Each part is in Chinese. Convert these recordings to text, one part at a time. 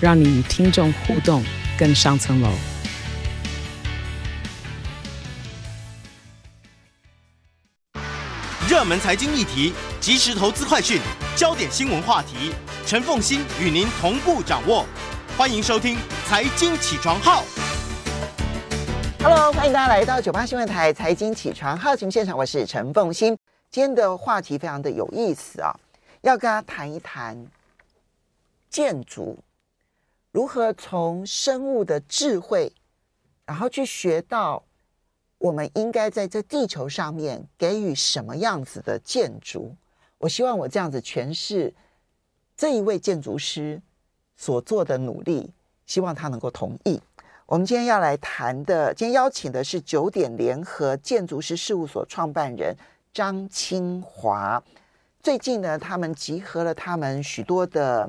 让你与听众互动更上层楼。热门财经议题、即时投资快讯、焦点新闻话题，陈凤欣与您同步掌握。欢迎收听《财经起床号》。Hello，欢迎大家来到九八新闻台《财经起床号》节目现场，我是陈凤欣。今天的话题非常的有意思啊。要跟大家谈一谈建筑如何从生物的智慧，然后去学到我们应该在这地球上面给予什么样子的建筑。我希望我这样子诠释这一位建筑师所做的努力，希望他能够同意。我们今天要来谈的，今天邀请的是九点联合建筑师事务所创办人张清华。最近呢，他们集合了他们许多的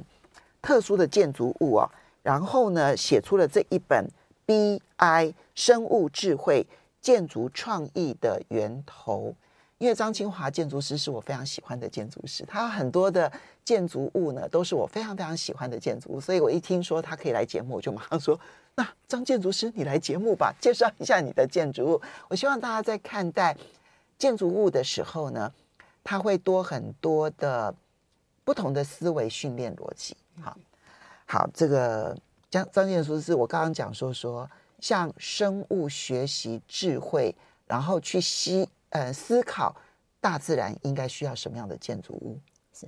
特殊的建筑物哦，然后呢，写出了这一本《BI 生物智慧建筑创意的源头》。因为张清华建筑师是我非常喜欢的建筑师，他很多的建筑物呢都是我非常非常喜欢的建筑物，所以我一听说他可以来节目，我就马上说：“那张建筑师，你来节目吧，介绍一下你的建筑物。”我希望大家在看待建筑物的时候呢。他会多很多的不同的思维训练逻辑，好，好，这个张张建说是，我刚刚讲说说，像生物学习智慧，然后去思呃思考大自然应该需要什么样的建筑物。是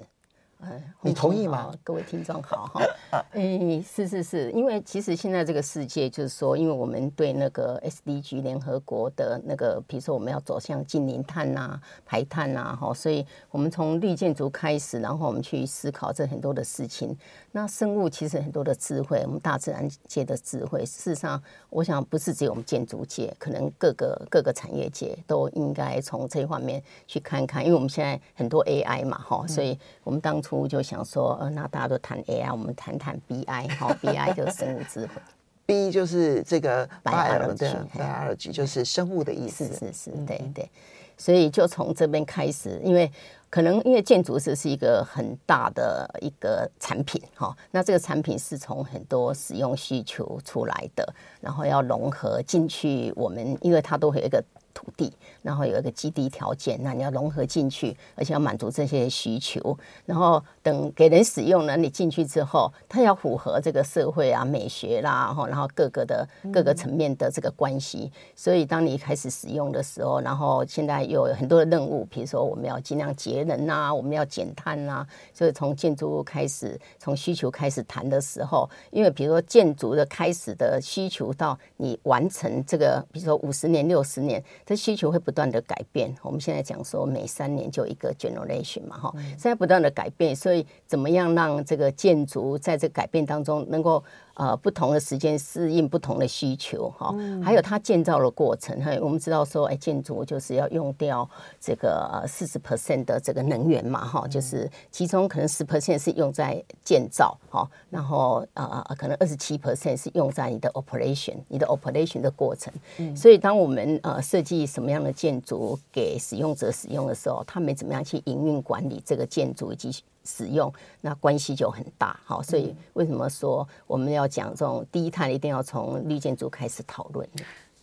嗯，你同意吗？各位听众好哈。嗯，是是是，因为其实现在这个世界就是说，因为我们对那个 SDG 联合国的那个，比如说我们要走向近零碳呐、排碳呐，哈，所以我们从绿建筑开始，然后我们去思考这很多的事情。那生物其实很多的智慧，我们大自然界的智慧，事实上，我想不是只有我们建筑界，可能各个各个产业界都应该从这一方面去看看，因为我们现在很多 AI 嘛，哈，所以我们当初。我就想说，呃，那大家都谈 AI，我们谈谈 BI，好，BI 就是生物智慧，B 就是这个 biology，的 biology 就是生物的意思，是是是，对对。所以就从这边开始，因为可能因为建筑师是一个很大的一个产品，哈，那这个产品是从很多使用需求出来的，然后要融合进去，我们因为它都会有一个。土地，然后有一个基地条件，那你要融合进去，而且要满足这些需求，然后等给人使用呢，你进去之后，它要符合这个社会啊、美学啦，然后各个的各个层面的这个关系。所以当你开始使用的时候，然后现在又有很多的任务，比如说我们要尽量节能啊，我们要减碳啊。所以从建筑物开始，从需求开始谈的时候，因为比如说建筑的开始的需求到你完成这个，比如说五十年、六十年。这需求会不断的改变。我们现在讲说，每三年就一个 generation 嘛，哈，现在不断的改变，所以怎么样让这个建筑在这改变当中能够。呃，不同的时间适应不同的需求，哈，还有它建造的过程，还有我们知道说，哎，建筑就是要用掉这个四十 percent 的这个能源嘛，哈，就是其中可能十 percent 是用在建造，哈，然后呃，可能二十七 percent 是用在你的 operation，你的 operation 的过程。所以，当我们呃设计什么样的建筑给使用者使用的时候，他们怎么样去营运管理这个建筑以及。使用那关系就很大，好，所以为什么说我们要讲这种低碳，一定要从绿建筑开始讨论？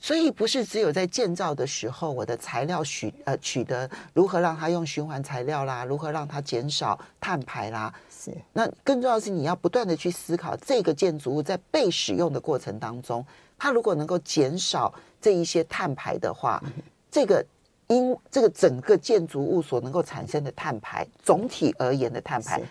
所以不是只有在建造的时候，我的材料取呃取得如何让它用循环材料啦，如何让它减少碳排啦，是。那更重要的是你要不断的去思考这个建筑物在被使用的过程当中，它如果能够减少这一些碳排的话，这个。因这个整个建筑物所能够产生的碳排，总体而言的碳排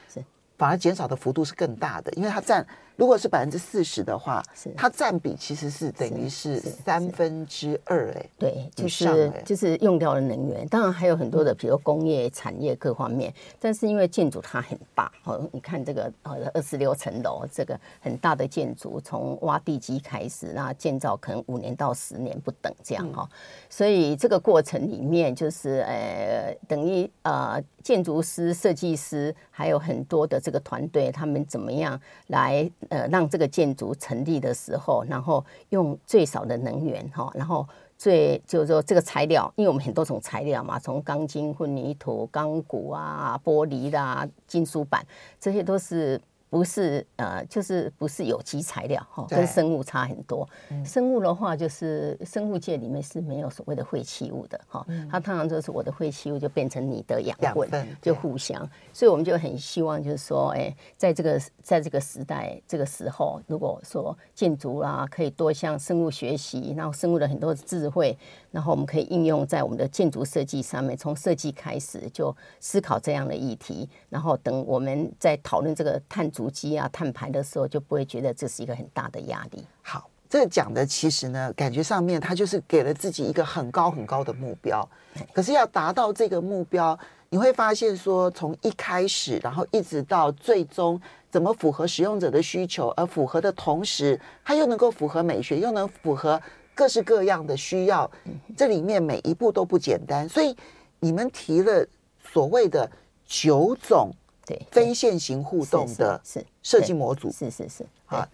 反而减少的幅度是更大的，因为它占如果是百分之四十的话，是。它占比其实是等于是三分之二哎，对，就是就是用掉了能源，当然还有很多的，比如工业产业各方面，但是因为建筑它很大哦，你看这个呃二十六层楼这个很大的建筑，从挖地基开始，那建造可能五年到十年不等这样哈，所以这个过程里面就是呃等于呃建筑师、设计师还有很多的。这个团队他们怎么样来呃让这个建筑成立的时候，然后用最少的能源哈，然后最就是说这个材料，因为我们很多种材料嘛，从钢筋、混凝土、钢骨啊、玻璃啦、金属板，这些都是。不是呃，就是不是有机材料哈，跟生物差很多。生物的话，就是生物界里面是没有所谓的废弃物的哈，它通常就是我的废弃物就变成你的养分，就互相。所以我们就很希望就是说，哎，在这个在这个时代这个时候，如果说建筑啦可以多向生物学习，然后生物的很多智慧，然后我们可以应用在我们的建筑设计上面，从设计开始就思考这样的议题，然后等我们在讨论这个碳。足迹啊，碳排的时候就不会觉得这是一个很大的压力。好，这个讲的其实呢，感觉上面他就是给了自己一个很高很高的目标。可是要达到这个目标，你会发现说，从一开始，然后一直到最终，怎么符合使用者的需求，而符合的同时，它又能够符合美学，又能符合各式各样的需要。这里面每一步都不简单。所以你们提了所谓的九种。对，非线型互动的设计模组是是是啊，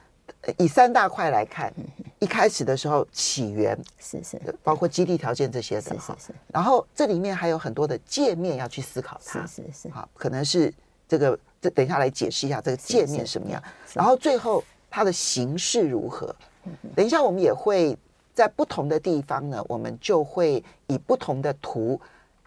以三大块来看，一开始的时候起源是是，包括基地条件这些的是是是，然后这里面还有很多的界面要去思考它是是是，好，可能是这个这等一下来解释一下这个界面什么样，然后最后它的形式如何，等一下我们也会在不同的地方呢，我们就会以不同的图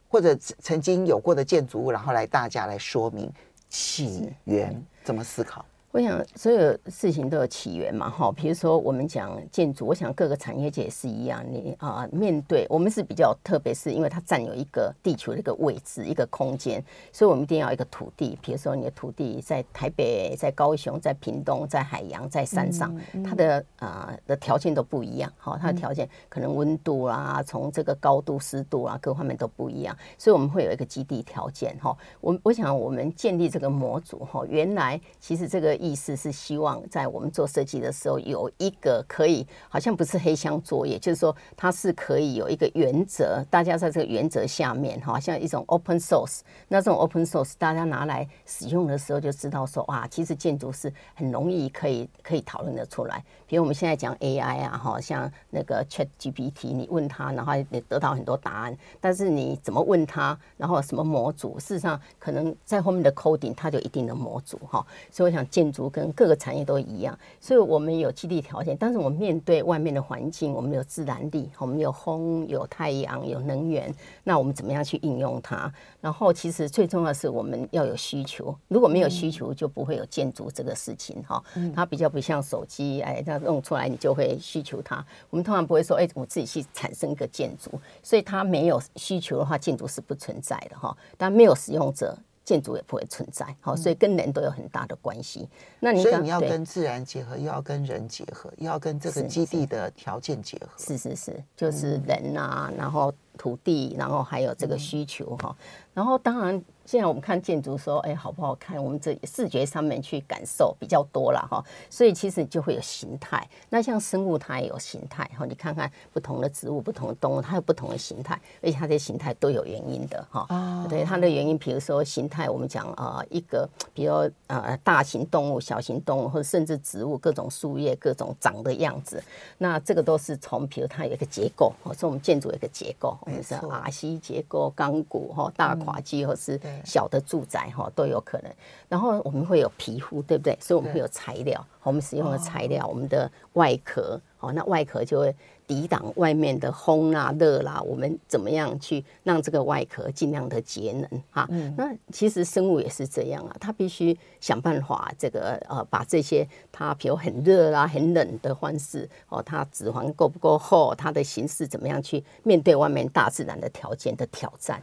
或者曾经有过的建筑物，然后来大家来说明。起源怎么思考？我想所有事情都有起源嘛，哈，比如说我们讲建筑，我想各个产业界也是一样。你啊，面对我们是比较特别，是因为它占有一个地球的一个位置、一个空间，所以我们一定要一个土地。比如说你的土地在台北、在高雄、在屏东、在海洋、在山上，它的啊的条件都不一样，哈，它的条件可能温度啊，从这个高度、湿度啊，各方面都不一样，所以我们会有一个基地条件，哈。我我想我们建立这个模组，哈，原来其实这个。意思是希望在我们做设计的时候有一个可以，好像不是黑箱作业，就是说它是可以有一个原则，大家在这个原则下面，好像一种 open source。那这种 open source 大家拿来使用的时候，就知道说哇，其实建筑是很容易可以可以讨论得出来。比如我们现在讲 AI 啊，哈，像那个 Chat GPT，你问他，然后你得到很多答案，但是你怎么问他，然后什么模组，事实上可能在后面的 coding 它就一定的模组哈。所以我想建筑跟各个产业都一样，所以我们有基地条件，但是我们面对外面的环境，我们有自然力，我们有风、有太阳、有能源，那我们怎么样去应用它？然后其实最重要的是我们要有需求，如果没有需求，就不会有建筑这个事情哈。它比较不像手机，哎。它弄出来你就会需求它，我们通常不会说，哎，我自己去产生一个建筑，所以它没有需求的话，建筑是不存在的哈。但没有使用者，建筑也不会存在。好，所以跟人都有很大的关系。那你所以你要跟自然结合，又要跟人结合，又要跟这个基地的条件结合。是是是，就是人啊，然后土地，然后还有这个需求哈。然后当然。现在我们看建筑说，哎，好不好看？我们这视觉上面去感受比较多了哈，所以其实就会有形态。那像生物它也有形态哈，你看看不同的植物、不同的动物，它有不同的形态，而且它的形态都有原因的哈。啊，对，它的原因，比如说形态，我们讲啊，一个，比如呃，大型动物、小型动物，或者甚至植物各种树叶、各种长的样子，那这个都是从，比如它有一个结构，或是我们建筑有一个结构，我们是 RC 结构、钢骨哈、大跨机或是。小的住宅哈都有可能，然后我们会有皮肤，对不对？所以我们会有材料，我们使用的材料，我们的外壳，哦，那外壳就会抵挡外面的风啊、热啦。我们怎么样去让这个外壳尽量的节能哈？那其实生物也是这样啊，它必须想办法这个呃，把这些它比如很热啦、很冷的方式哦，它脂肪够不够厚，它的形式怎么样去面对外面大自然的条件的挑战。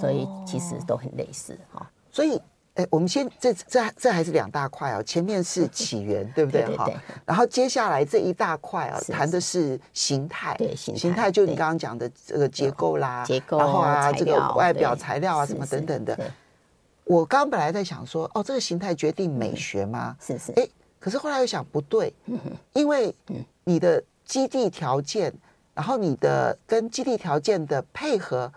所以其实都很类似哈。所以，哎，我们先这这这还是两大块哦，前面是起源，对不对？哈，然后接下来这一大块啊，谈的是形态，对形形态，就你刚刚讲的这个结构啦，结构，然后啊，这个外表材料啊，什么等等的。我刚刚本来在想说，哦，这个形态决定美学吗？是是。哎，可是后来又想不对，因为你的基地条件，然后你的跟基地条件的配合，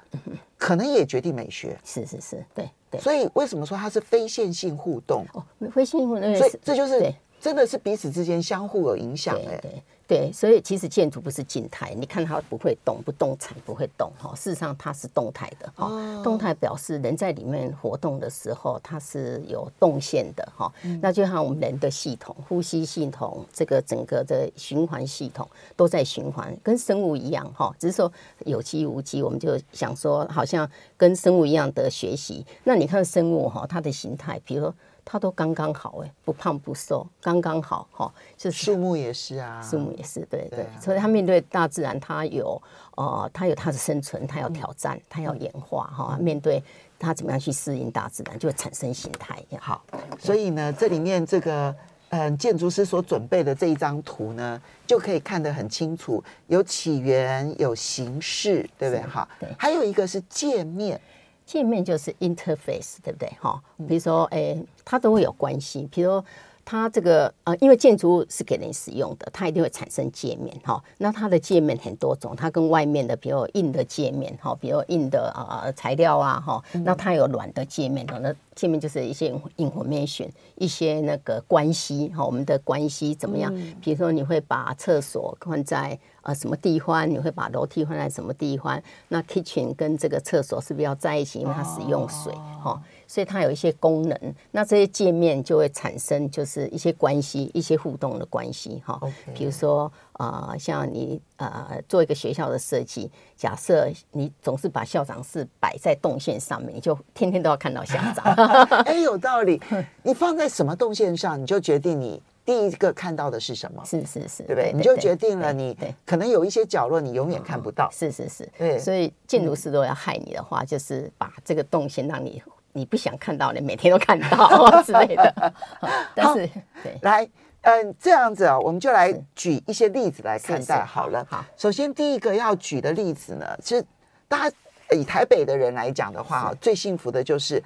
可能也决定美学。是是是，对对。所以为什么说它是非线性互动？哦，非线性互动，所以这就是真的是彼此之间相互有影响哎。对对，所以其实建筑不是静态，你看它不会动，不动产不会动哈。事实上它是动态的哈，哦、动态表示人在里面活动的时候，它是有动线的哈。嗯、那就像我们人的系统、呼吸系统，这个整个的循环系统都在循环，跟生物一样哈。只是说有机无机，我们就想说好像跟生物一样的学习。那你看生物哈，它的形态，比如说。它都刚刚好哎，不胖不瘦，刚刚好哈。就是树木也是啊，树木也是对对。所以它面对大自然，它有呃，它有它的生存，它要挑战，它要演化哈。面对它怎么样去适应大自然，就会产生形态。好，所以呢，这里面这个嗯，建筑师所准备的这一张图呢，就可以看得很清楚，有起源，有形式，对不对？哈，对。还有一个是界面。界面就是 interface，对不对？哈，比如说，哎，它都会有关系。比如说，它这个呃，因为建筑物是给人使用的，它一定会产生界面。哈，那它的界面很多种，它跟外面的，比如硬的界面，哈，比如硬的呃材料啊，哈，那它有软的界面，那界面就是一些 information，一些那个关系，哈，我们的关系怎么样？比如说，你会把厕所放在。啊，什么地方你会把楼梯放在什么地方？那 kitchen 跟这个厕所是不是要在一起？因为它使用水，哈、哦，所以它有一些功能。那这些界面就会产生就是一些关系，一些互动的关系，哈.比如说啊、呃，像你呃做一个学校的设计，假设你总是把校长室摆在动线上面，你就天天都要看到校长。哎，有道理。你放在什么动线上，你就决定你。第一个看到的是什么？是是是，对不对？你就决定了，你可能有一些角落你永远看不到。是是是，对。所以建筑师都要害你的话，就是把这个动线让你你不想看到，你每天都看到之类的。但是，对，来，嗯，这样子啊，我们就来举一些例子来看待好了。好，首先第一个要举的例子呢，其实大家以台北的人来讲的话，最幸福的就是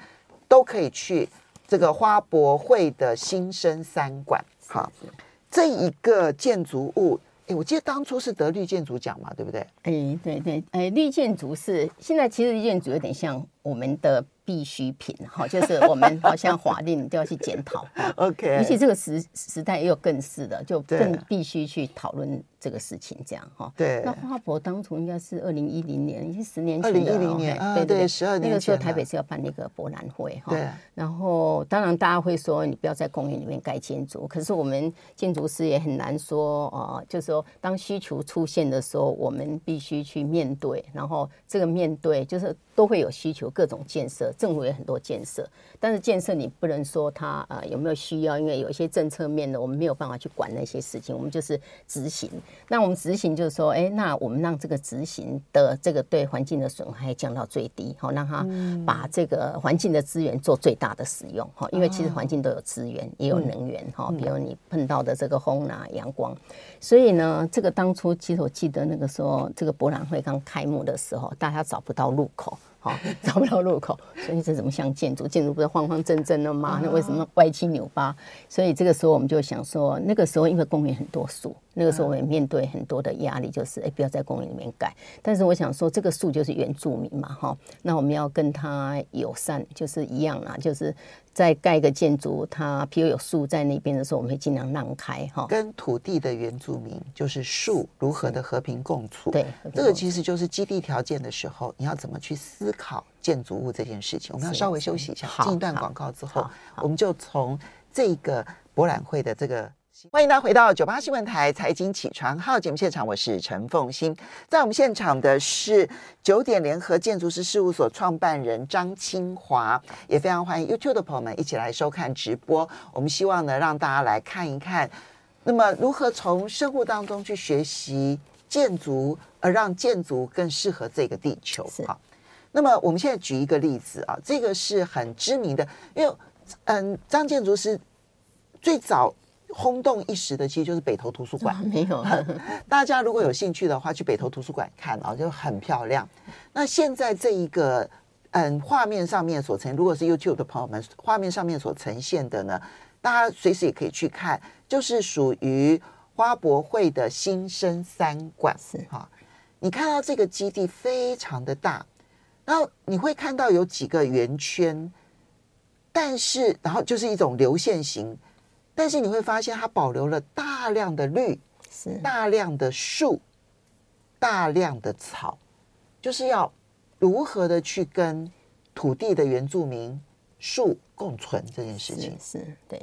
都可以去这个花博会的新生三馆。好，这一个建筑物，哎，我记得当初是得绿建筑奖嘛，对不对？哎，对对，哎，绿建筑是现在其实绿建筑有点像我们的。必需品，哈，就是我们好像法令都要去检讨，OK。尤其这个时时代也有更是的，就更必须去讨论这个事情，这样哈。对。那花博当初应该是二零一零年，已经十年前了。二零一零年，对对，十二年。那个时候台北是要办那个博览会，哈。对。然后当然大家会说，你不要在公园里面盖建筑，可是我们建筑师也很难说，啊，就是说当需求出现的时候，我们必须去面对，然后这个面对就是都会有需求，各种建设。政府有很多建设，但是建设你不能说它呃有没有需要，因为有一些政策面的，我们没有办法去管那些事情，我们就是执行。那我们执行就是说，哎，那我们让这个执行的这个对环境的损害降到最低，好，让它把这个环境的资源做最大的使用，哈，因为其实环境都有资源，也有能源，哈，比如你碰到的这个风啊、阳光，所以呢，这个当初其实我记得那个时候，这个博览会刚开幕的时候，大家找不到入口。找不到入口，所以这怎么像建筑？建筑不是方方正正的吗？那为什么歪七扭八？所以这个时候我们就想说，那个时候因为公园很多树，那个时候我们面对很多的压力，就是哎，不要在公园里面盖。但是我想说，这个树就是原住民嘛，哈，那我们要跟他友善，就是一样啦，就是。再盖一个建筑，它譬如有树在那边的时候，我们会尽量让开哈。跟土地的原住民就是树如何的和平共处。对，这个其实就是基地条件的时候，你要怎么去思考建筑物这件事情。我们要稍微休息一下，进一段广告之后，我们就从这个博览会的这个。欢迎大家回到九八新闻台财经起床号节目现场，我是陈凤欣。在我们现场的是九点联合建筑师事务所创办人张清华，也非常欢迎 YouTube 的朋友们一起来收看直播。我们希望呢，让大家来看一看，那么如何从生活当中去学习建筑，而让建筑更适合这个地球。好，那么我们现在举一个例子啊，这个是很知名的，因为。嗯，张建筑师最早轰动一时的，其实就是北投图书馆。没有，大家如果有兴趣的话，去北投图书馆看啊，就很漂亮。那现在这一个，嗯，画面上面所呈，如果是 YouTube 的朋友们，画面上面所呈现的呢，大家随时也可以去看，就是属于花博会的新生三馆。是哈，你看到这个基地非常的大，然后你会看到有几个圆圈。但是，然后就是一种流线型，但是你会发现它保留了大量的绿，是大量的树，大量的草，就是要如何的去跟土地的原住民树共存这件事情，是，是对。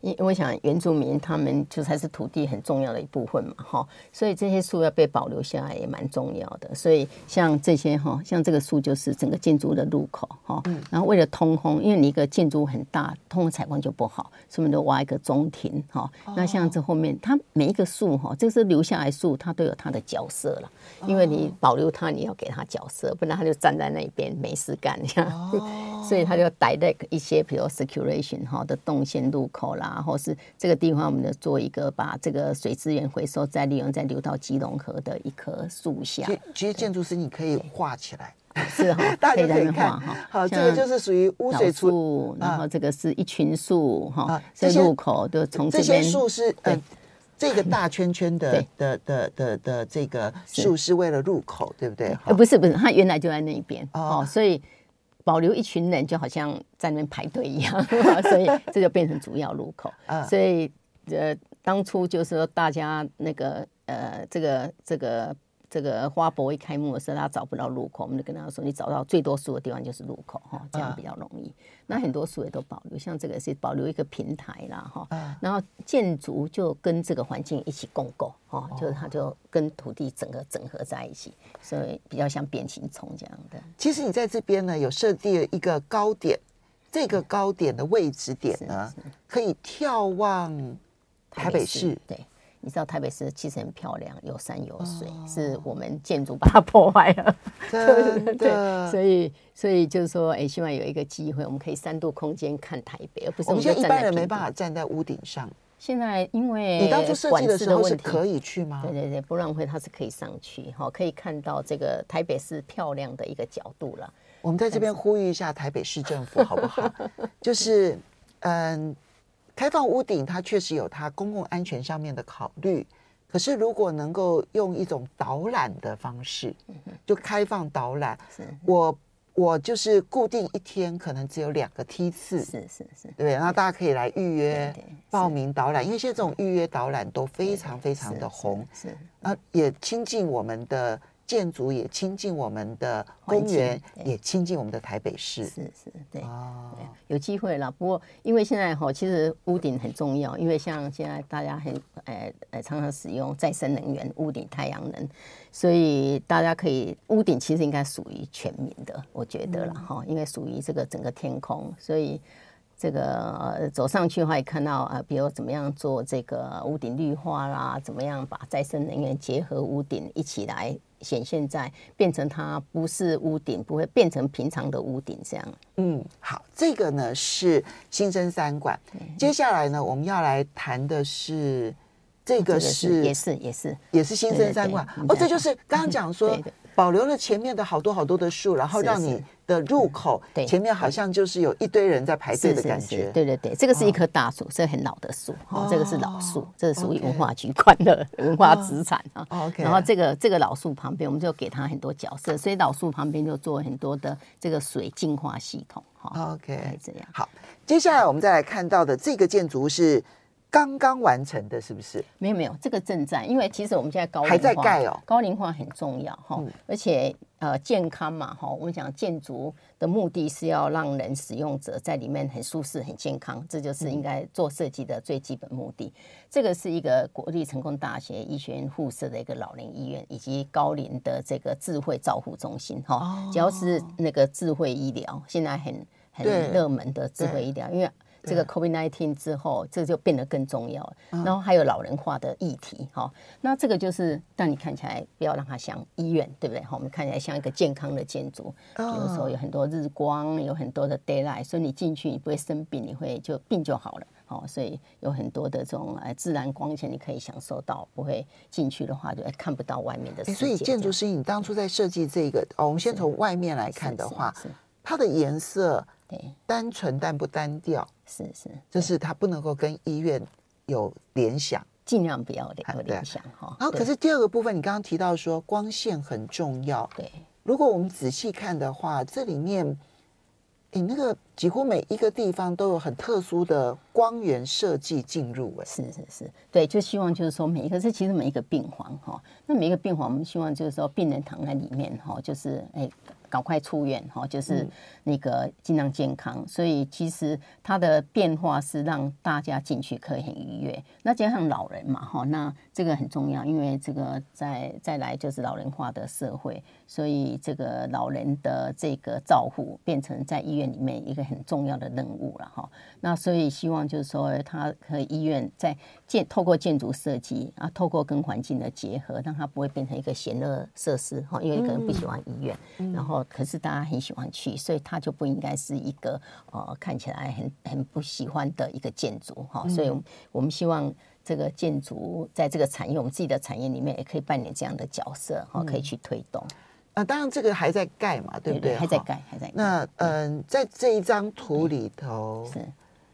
因为我想原住民他们就才是土地很重要的一部分嘛，哈，所以这些树要被保留下来也蛮重要的。所以像这些哈，像这个树就是整个建筑的入口哈，然后为了通风，因为你一个建筑很大，通风采光就不好，所以我们都挖一个中庭哈。那像这后面，它每一个树哈，这是留下来树，它都有它的角色了。因为你保留它，你要给它角色，不然它就站在那边没事干，这样。所以它就带那个一些，比如 circulation 哈的动线入口啦。然后是这个地方，我们就做一个把这个水资源回收再利用，再流到基隆河的一棵树下。其实建筑师你可以画起来，是哈，大家可以看哈。好，这个就是属于污水处，然后这个是一群树哈，这入口就从这些树是呃，这个大圈圈的的的的的这个树是为了入口，对不对？呃，不是不是，它原来就在那边哦，所以。保留一群人，就好像在那边排队一样，所以这就变成主要路口。所以呃，当初就是说大家那个呃，这个这个。这个花博一开幕的时候，他找不到入口，我们就跟他说：“你找到最多树的地方就是入口哈，这样比较容易。”那很多树也都保留，像这个是保留一个平台啦哈。然后建筑就跟这个环境一起共构哈，就是它就跟土地整个整合在一起，所以比较像变形虫这样的。其实你在这边呢，有设计了一个高点，这个高点的位置点呢，可以眺望台北市。对。你知道台北市其实很漂亮，有山有水，哦、是我们建筑把它 破坏了。对所以所以就是说，哎，希望有一个机会，我们可以三度空间看台北，而不是我们现在一般人没办法站在屋顶上。现在因为你当初设计的时候是可以去吗？对对对，不让会它是可以上去，哈，可以看到这个台北市漂亮的一个角度了。我们在这边呼吁一下台北市政府好不好？就是嗯。开放屋顶，它确实有它公共安全上面的考虑。可是，如果能够用一种导览的方式，就开放导览，我我就是固定一天，可能只有两个梯次，是是是，对，然后大家可以来预约报名导览，因为现在这种预约导览都非常非常的红，是啊，也亲近我们的。建筑也亲近我们的公园，也亲近我们的台北市。是是，对，哦、对，有机会了。不过因为现在哈，其实屋顶很重要，因为像现在大家很呃呃常常使用再生能源，屋顶太阳能，所以大家可以屋顶其实应该属于全民的，我觉得了哈，嗯、因为属于这个整个天空，所以。这个走上去的话，也看到啊，比如怎么样做这个屋顶绿化啦，怎么样把再生能源结合屋顶一起来显现在，变成它不是屋顶，不会变成平常的屋顶这样。嗯，好，这个呢是新生三馆。接下来呢，我们要来谈的是这个是也是也是也是新生三馆哦，这就是刚刚讲说。保留了前面的好多好多的树，然后让你的入口前面好像就是有一堆人在排队的感觉。对对对，这个是一棵大树，这很老的树，哈，这个是老树，这是属于文化局管的文化资产啊。OK，然后这个这个老树旁边，我们就给它很多角色，所以老树旁边就做很多的这个水净化系统。哈，OK，这样。好，接下来我们再来看到的这个建筑是。刚刚完成的，是不是？没有没有，这个正在，因为其实我们现在高龄化还在盖哦，高龄化很重要哈，嗯、而且呃健康嘛哈，我们讲建筑的目的是要让人使用者在里面很舒适、很健康，这就是应该做设计的最基本目的。嗯、这个是一个国立成功大学医学院附设的一个老龄医院，以及高龄的这个智慧照护中心哈，哦、只要是那个智慧医疗，现在很很热门的智慧医疗，因为。这个 COVID-19 之后，这就变得更重要。然后还有老人化的议题，哈，那这个就是让你看起来不要让它像医院，对不对？哈，我们看起来像一个健康的建筑，比如说有很多日光，有很多的 daylight，所以你进去你不会生病，你会就病就好了。哦，所以有很多的这种呃自然光线，你可以享受到，不会进去的话就看不到外面的世界。所以建筑师，你当初在设计这个，哦，我们先从外面来看的话，它的颜色对。单纯但不单调，是是，就是它不能够跟医院有联想，尽量不要有联想哈。然后，可是第二个部分，你刚刚提到说光线很重要，对，如果我们仔细看的话，这里面。你那个几乎每一个地方都有很特殊的光源设计进入，哎，是是是，对，就希望就是说每一个，这其实每一个病房哈，那每一个病房我们希望就是说病人躺在里面哈，就是哎。赶快出院哈，就是那个尽量健康。嗯、所以其实它的变化是让大家进去可以很愉悦。那加上老人嘛哈，那这个很重要，因为这个再再来就是老人化的社会，所以这个老人的这个照护变成在医院里面一个很重要的任务了哈。那所以希望就是说，他和医院在建透过建筑设计啊，透过跟环境的结合，让它不会变成一个闲乐设施哈。因为可能不喜欢医院，嗯、然后可是大家很喜欢去，所以它就不应该是一个呃看起来很很不喜欢的一个建筑哈。所以我们希望这个建筑在这个产业，我们自己的产业里面也可以扮演这样的角色哈，可以去推动。啊，当然这个还在盖嘛，对不对？还在盖，还在盖。那嗯，在这一张图里头是。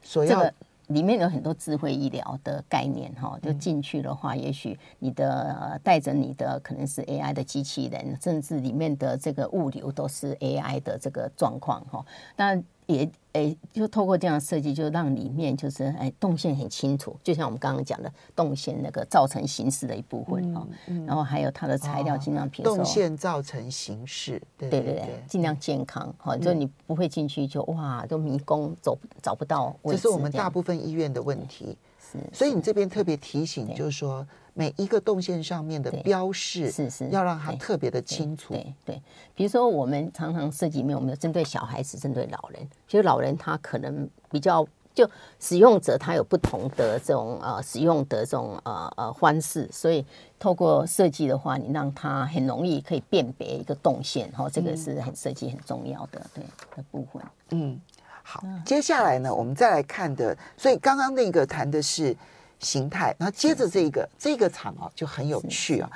所要这个里面有很多智慧医疗的概念哈，就进去的话，也许你的带着你的可能是 AI 的机器人，甚至里面的这个物流都是 AI 的这个状况哈，那。也诶，就透过这样的设计，就让里面就是诶动线很清楚，就像我们刚刚讲的动线那个造成形式的一部分啊，然后还有它的材料尽量平。动线造成形式，对对对，尽量健康哈，就你不会进去就哇都迷宫，走找不到位置。这是我们大部分医院的问题，是。所以你这边特别提醒，就是说。每一个动线上面的标示是是要让它特别的清楚。对对，比如说我们常常设计里面，我们有针对小孩子，针对老人。其实老人他可能比较就使用者他有不同的这种呃使用的这种呃呃方式，所以透过设计的话，你让他很容易可以辨别一个动线，哈，这个是很设计很重要的对的部分。嗯，好，接下来呢，我们再来看的，所以刚刚那个谈的是。形态，然后接着这个是是这个厂哦就很有趣啊，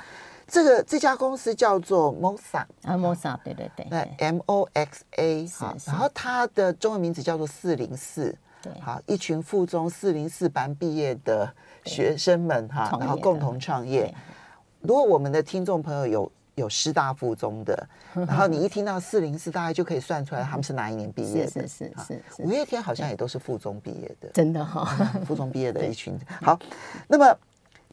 这个这家公司叫做 Moxa 啊 Moxa 对对对，那 M O X A 好，然后它的中文名字叫做四零四，对，好，一群附中四零四班毕业的学生们哈，然后共同创业。如果我们的听众朋友有。有师大附中的，然后你一听到四零四，大概就可以算出来他们是哪一年毕业的。是是是是，五月天好像也都是附中毕业的，真的哈，附中毕业的一群。好，那么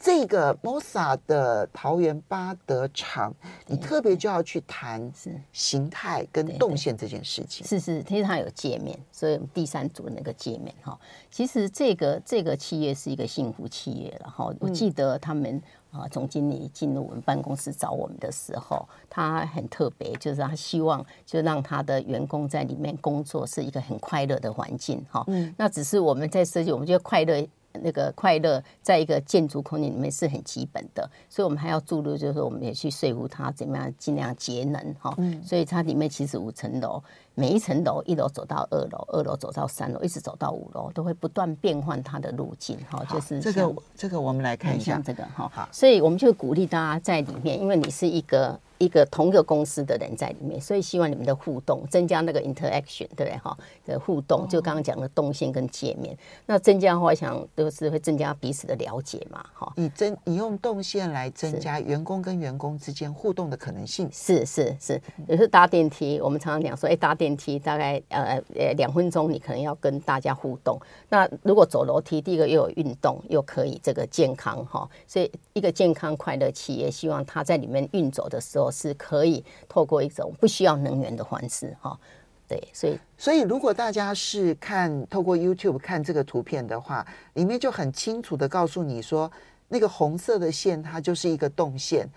这个 MOSA 的桃园八德厂，你特别就要去谈形态跟动线这件事情。是是，其实它有界面，所以我们第三组那个界面哈，其实这个这个企业是一个幸福企业了哈。我记得他们。啊，总经理进入我们办公室找我们的时候，他很特别，就是他希望就让他的员工在里面工作是一个很快乐的环境。哈，嗯，那只是我们在设计，我们觉得快乐那个快乐在一个建筑空间里面是很基本的，所以我们还要注入，就是我们也去说服他怎么样尽量节能。哈，嗯，所以它里面其实五层楼。每一层楼，一楼走到二楼，二楼走到三楼，一直走到五楼，都会不断变换它的路径。哈，就是这个，这个我们来看一下这个哈。好，所以我们就鼓励大家在里面，因为你是一个。一个同一个公司的人在里面，所以希望你们的互动增加那个 interaction，对不对？哈，的互动就刚刚讲的动线跟界面，那增加的话，我想都是会增加彼此的了解嘛，哈。你增你用动线来增加员工跟员工之间互动的可能性，是是是。有时候搭电梯，我们常常讲说，哎，搭电电梯大概呃呃两分钟，你可能要跟大家互动。那如果走楼梯，第一个又有运动，又可以这个健康哈，所以一个健康快乐企业，希望它在里面运走的时候。是可以透过一种不需要能源的方式哈，对，所以所以如果大家是看透过 YouTube 看这个图片的话，里面就很清楚的告诉你说，那个红色的线它就是一个动线，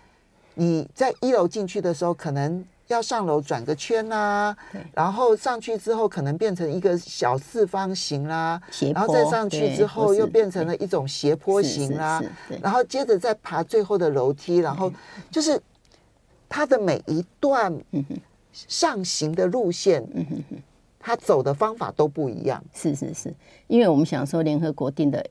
你在一楼进去的时候，可能要上楼转个圈呐，然后上去之后可能变成一个小四方形啦，然后再上去之后又变成了一种斜坡形啦，然后接着再爬最后的楼梯，然后就是它的每一段上行的路线，它走的方法都不一样。是是是，因为我们想说联合国定的。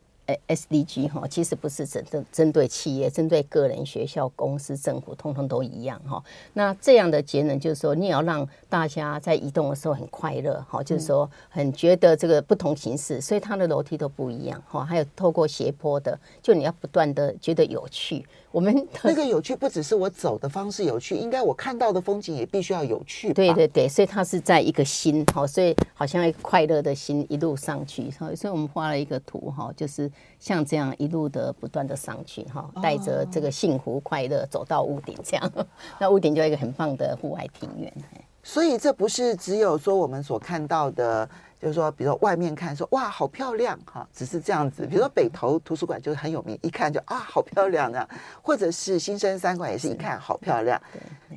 SDG 哈，其实不是针针针对企业，针对个人、学校、公司、政府，通通都一样哈。那这样的节能，就是说你也要让大家在移动的时候很快乐哈，就是说很觉得这个不同形式，所以它的楼梯都不一样哈。还有透过斜坡的，就你要不断的觉得有趣。我们那个有趣不只是我走的方式有趣，应该我看到的风景也必须要有趣。对对对，所以它是在一个心哈，所以好像一个快乐的心一路上去，所以我们画了一个图哈，就是像这样一路的不断的上去哈，带着这个幸福快乐走到屋顶这样，那屋顶就一个很棒的户外庭院。所以这不是只有说我们所看到的。就是说，比如说外面看说哇好漂亮哈，只是这样子。比如说北投图书馆就是很有名，一看就啊好漂亮这样，或者是新生三馆也是一看好漂亮。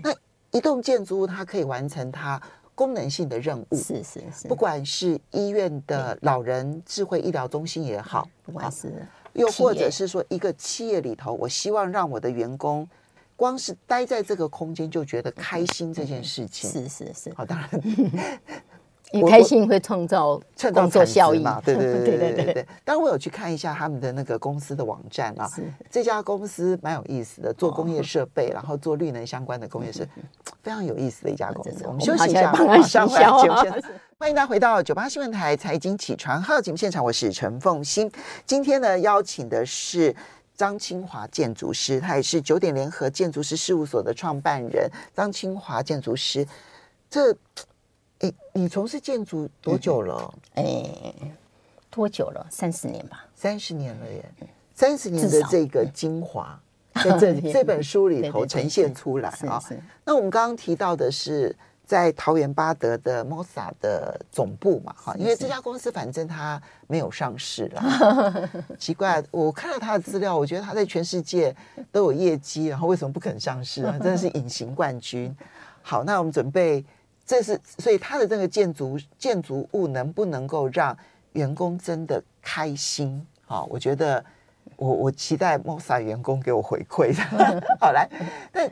那一栋建筑物它可以完成它功能性的任务，是是是，不管是医院的老人智慧医疗中心也好，不管是又或者是说一个企业里头，我希望让我的员工光是待在这个空间就觉得开心这件事情，是是是，好当然。你开心会创造创造效益嘛？对对对对对对。当然我有去看一下他们的那个公司的网站啊，这家公司蛮有意思的，做工业设备，然后做绿能相关的工业是 非常有意思的一家公司。我们休息一下，马上回来节目现 场。欢迎大家回到九八新闻台财经起床号节目现场，我是陈凤欣。今天呢，邀请的是张清华建筑师，他也是九点联合建筑师事务所的创办人。张清华建筑师，这。哎，你从事建筑多久了？哎，多久了？三十年吧，三十年了耶！三十年的这个精华，在这 这本书里头呈现出来啊。那我们刚刚提到的是在桃园巴德的 MOSA 的总部嘛，哈，因为这家公司反正它没有上市了。奇怪，我看了它的资料，我觉得它在全世界都有业绩，然后为什么不肯上市啊？真的是隐形冠军。好，那我们准备。这是所以它的这个建筑建筑物能不能够让员工真的开心？好，我觉得我我期待 MOSA 员工给我回馈的。好来，那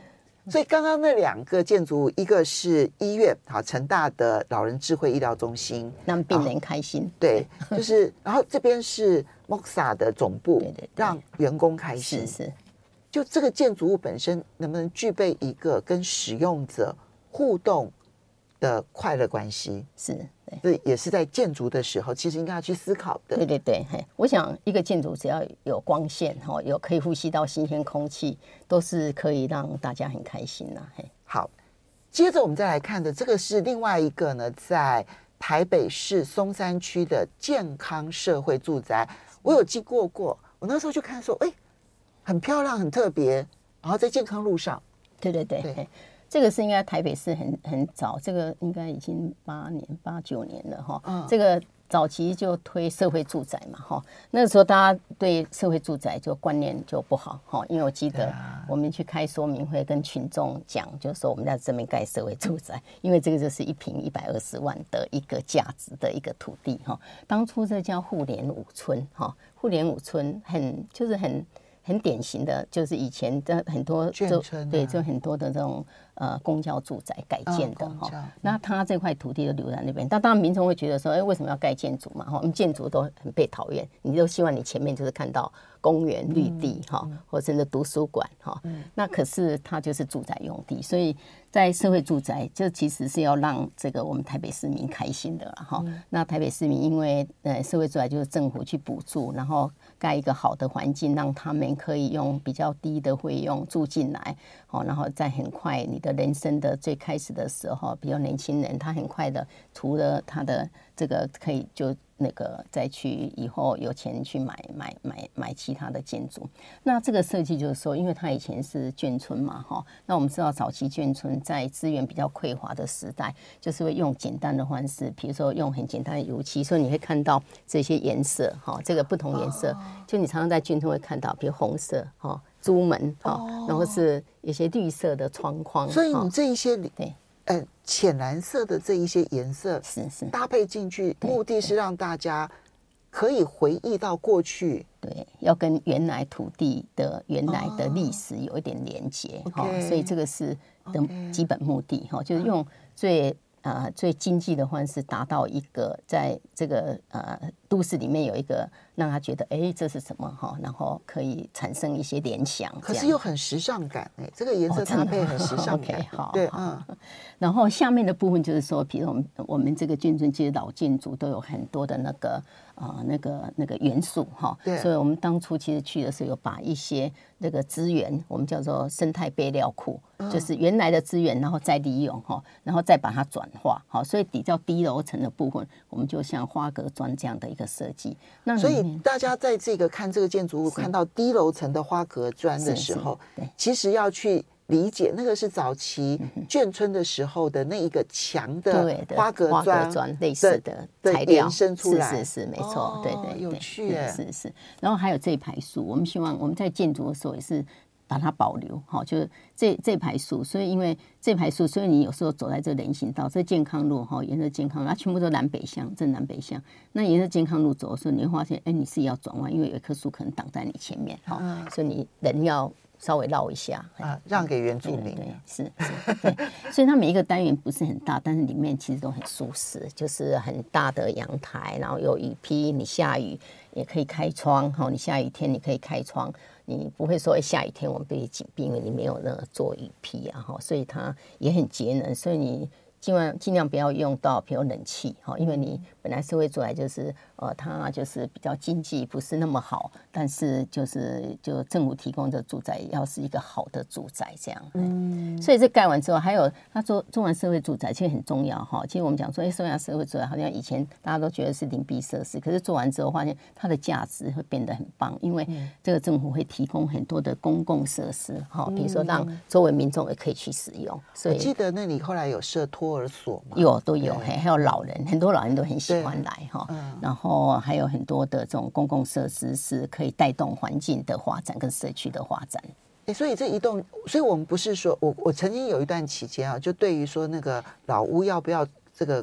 所以刚刚那两个建筑物，一个是医院，好，成大的老人智慧医疗中心，让病人开心。对，就是然后这边是 MOSA 的总部，对对对，让员工开心。是是，就这个建筑物本身能不能具备一个跟使用者互动的快乐关系是，这也是在建筑的时候，其实应该要去思考的。对对对，嘿，我想一个建筑只要有光线哈，有可以呼吸到新鲜空气，都是可以让大家很开心的。嘿，好，接着我们再来看的这个是另外一个呢，在台北市松山区的健康社会住宅，我有经过过，我那时候就看说，哎，很漂亮，很特别，然后在健康路上，对对对。对这个是应该台北市很很早，这个应该已经八年八九年了哈。嗯，这个早期就推社会住宅嘛哈，那个时候大家对社会住宅就观念就不好哈，因为我记得我们去开说明会跟群众讲，就是说我们在这边盖社会住宅，因为这个就是一坪一百二十万的一个价值的一个土地哈。当初这叫互联五村哈，互联五村很就是很很典型的，就是以前的很多就对，就很多的这种。呃，公交住宅改建的哈，哦、那他这块土地就留在那边。但当然，民众会觉得说，哎，为什么要盖建筑嘛？哈，我们建筑都很被讨厌，你都希望你前面就是看到公园绿地哈，嗯、或者甚至图书馆哈。嗯、那可是它就是住宅用地，所以在社会住宅，就其实是要让这个我们台北市民开心的哈。嗯、那台北市民因为呃社会住宅就是政府去补助，然后盖一个好的环境，让他们可以用比较低的费用住进来，好，然后在很快你的。人生的最开始的时候，比如年轻人，他很快的，除了他的这个可以就那个再去以后有钱去买买买买其他的建筑。那这个设计就是说，因为他以前是眷村嘛，哈。那我们知道早期眷村在资源比较匮乏的时代，就是会用简单的方式，比如说用很简单的油漆，所以你会看到这些颜色，哈，这个不同颜色，就你常常在眷村会看到，比如红色，哈。朱门哈，然后是有些绿色的窗框，所以你这一些里，对，呃浅蓝色的这一些颜色是是。搭配进去，目的是让大家可以回忆到过去。对，要跟原来土地的原来的历史有一点连接哈、所以这个是的基本目的哈，就是用最。呃，最经济的方式达到一个在这个呃都市里面有一个让他觉得哎，这是什么哈，然后可以产生一些联想。可是又很时尚感哎，这个颜色搭配很时尚感。好，对，嗯。然后下面的部分就是说，比如我们我们这个眷村街老建筑都有很多的那个呃那个那个元素哈。对。所以我们当初其实去的时候有把一些那个资源，我们叫做生态备料库。就是原来的资源，然后再利用哈，然后再把它转化好，所以比较低楼层的部分，我们就像花格砖这样的一个设计。那所以大家在这个看这个建筑物，看到低楼层的花格砖的时候，其实要去理解那个是早期眷村的时候的那一个墙的花格砖类似的材料。延伸出来，是是是，没错，对对，有趣耶，是是。然后还有这一排树，我们希望我们在建筑的时候也是。把它保留好，就是这这排树，所以因为这排树，所以你有时候走在这人行道，这健康路哈，沿着健康路，它全部都南北向，这南北向。那沿着健康路走的时候，你会发现，哎，你是要转弯，因为有一棵树可能挡在你前面，好，所以你人要稍微绕一下啊，让给原住民。对，是是，对。所以它每一个单元不是很大，但是里面其实都很舒适，就是很大的阳台，然后有雨披，你下雨也可以开窗，哈，你下雨天你可以开窗。你不会说下雨天我们被紧闭，因为你没有那个做雨披啊，哈，所以它也很节能，所以你。尽量尽量不要用到，比如冷气哈，因为你本来社会住宅就是呃，它就是比较经济不是那么好，但是就是就政府提供的住宅要是一个好的住宅这样。嗯，所以这盖完之后，还有他做做完社会住宅其实很重要哈。其实我们讲说，哎，做完社会住宅好像以前大家都觉得是邻避设施，可是做完之后发现它的价值会变得很棒，因为这个政府会提供很多的公共设施哈，比如说让周围民众也可以去使用。所以我记得那里后来有设托。托儿所有都有，还还有老人，很多老人都很喜欢来哈。然后还有很多的这种公共设施是可以带动环境的发展跟社区的发展。哎，所以这一栋，所以我们不是说我我曾经有一段期间啊，就对于说那个老屋要不要这个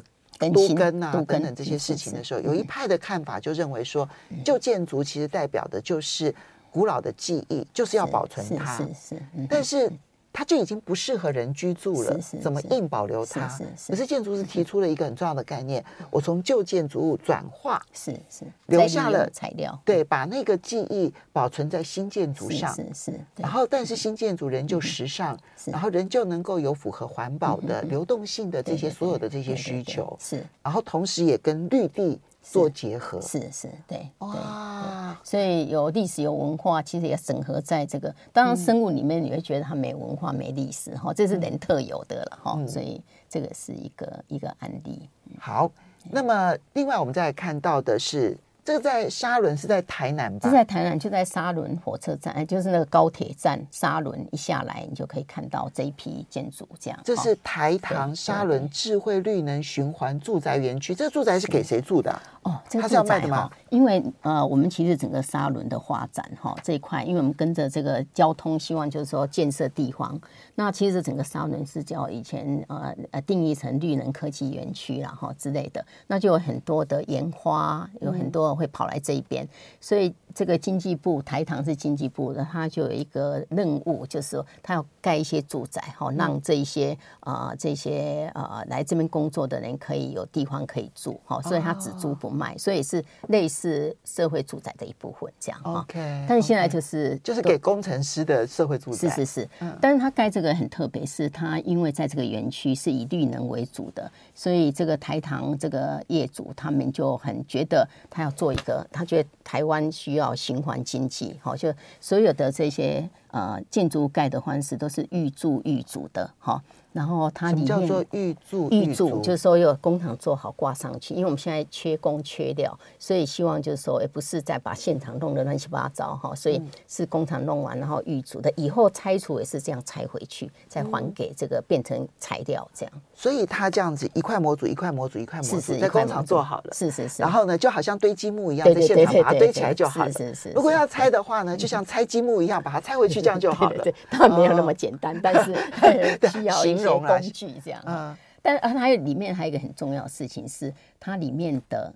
多根啊等等这些事情的时候，有一派的看法就认为说，旧建筑其实代表的就是古老的记忆，就是要保存它。是是，但是。它就已经不适合人居住了，是是是，怎么硬保留它？可是建筑师提出了一个很重要的概念：我从旧建筑物转化，是是，留下了材料，对，把那个记忆保存在新建筑上，是是，是。然后，但是新建筑仍旧时尚，是。然后仍旧能够有符合环保的、流动性的这些所有的这些需求，是。然后，同时也跟绿地。做结合是是，是，对哇对，所以有历史有文化，其实也整合在这个。当然，生物里面你会觉得它没文化没历史哈，这是人特有的了哈、嗯。所以这个是一个一个案例。好，那么另外我们再看到的是。这个在沙仑是在台南吧？是在台南，就在沙仑火车站，就是那个高铁站。沙仑一下来，你就可以看到这一批建筑。这样，这是台糖沙仑智慧绿能循环住宅园区。这个住宅是给谁住的？哦，这个是要卖的吗？因为呃，我们其实整个沙仑的发展哈这一块，因为我们跟着这个交通，希望就是说建设地方。那其实整个沙仑是叫以前呃呃定义成绿能科技园区然后之类的，那就有很多的研花，有很多。会跑来这一边，所以这个经济部台糖是经济部的，他就有一个任务，就是说他要盖一些住宅，哈，让这一些啊、呃、这些啊、呃、来这边工作的人可以有地方可以住，哈，所以他只租不卖，所以是类似社会住宅的一部分这样哈。OK，但是现在就是就是给工程师的社会住宅，是是是，但是他盖这个很特别，是他因为在这个园区是以绿能为主的，所以这个台糖这个业主他们就很觉得他要。做一个，他觉得台湾需要循环经济，好，就所有的这些呃建筑盖的方式都是预住预足的，哈。然后它里面叫做预铸预铸，就是说有工厂做好挂上去。因为我们现在缺工缺料，所以希望就是说，也不是再把现场弄得乱七八糟哈。所以是工厂弄完，然后预铸的，以后拆除也是这样拆回去，再还给这个变成材料这样。所以它这样子一块模组一块模组一块模组在工厂做好了，是是是。然后呢，就好像堆积木一样，在现场把它堆起来就好了。是是是。如果要拆的话呢，就像拆积木一样，把它拆回去这样就好了。对，当然没有那么简单，但是 需要工具这样。嗯，但还有里面还有一个很重要的事情是，它里面的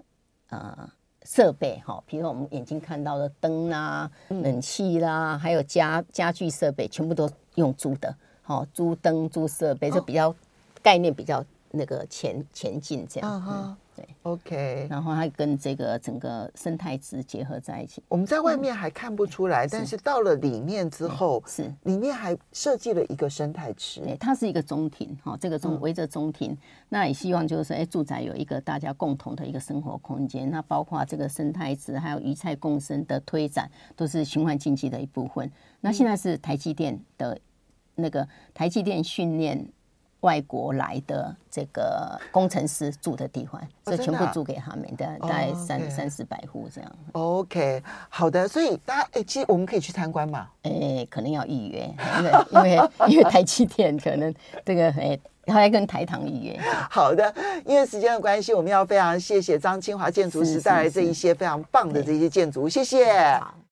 呃设备哈，比如说我们眼睛看到的灯啦、冷气啦，还有家家具设备，全部都用租的，好租灯、租设备，就比较概念比较那个前前进这样。对，OK，然后它跟这个整个生态池结合在一起。我们在外面还看不出来，嗯、但是到了里面之后，是里面还设计了一个生态池。对，它是一个中庭，哈，这个中围着中庭，嗯、那也希望就是说，哎，住宅有一个大家共同的一个生活空间。那包括这个生态池，还有鱼菜共生的推展，都是循环经济的一部分。那现在是台积电的那个台积电训练。外国来的这个工程师住的地方，这全部租给他们的，大概三三四百户这样。OK，好的，所以大家哎，其实我们可以去参观嘛？哎，可能要预约，因为 因为因为台积电可能这个哎，还要跟台糖预约。好的，因为时间的关系，我们要非常谢谢张清华建筑师带来这一些非常棒的这些建筑，谢谢。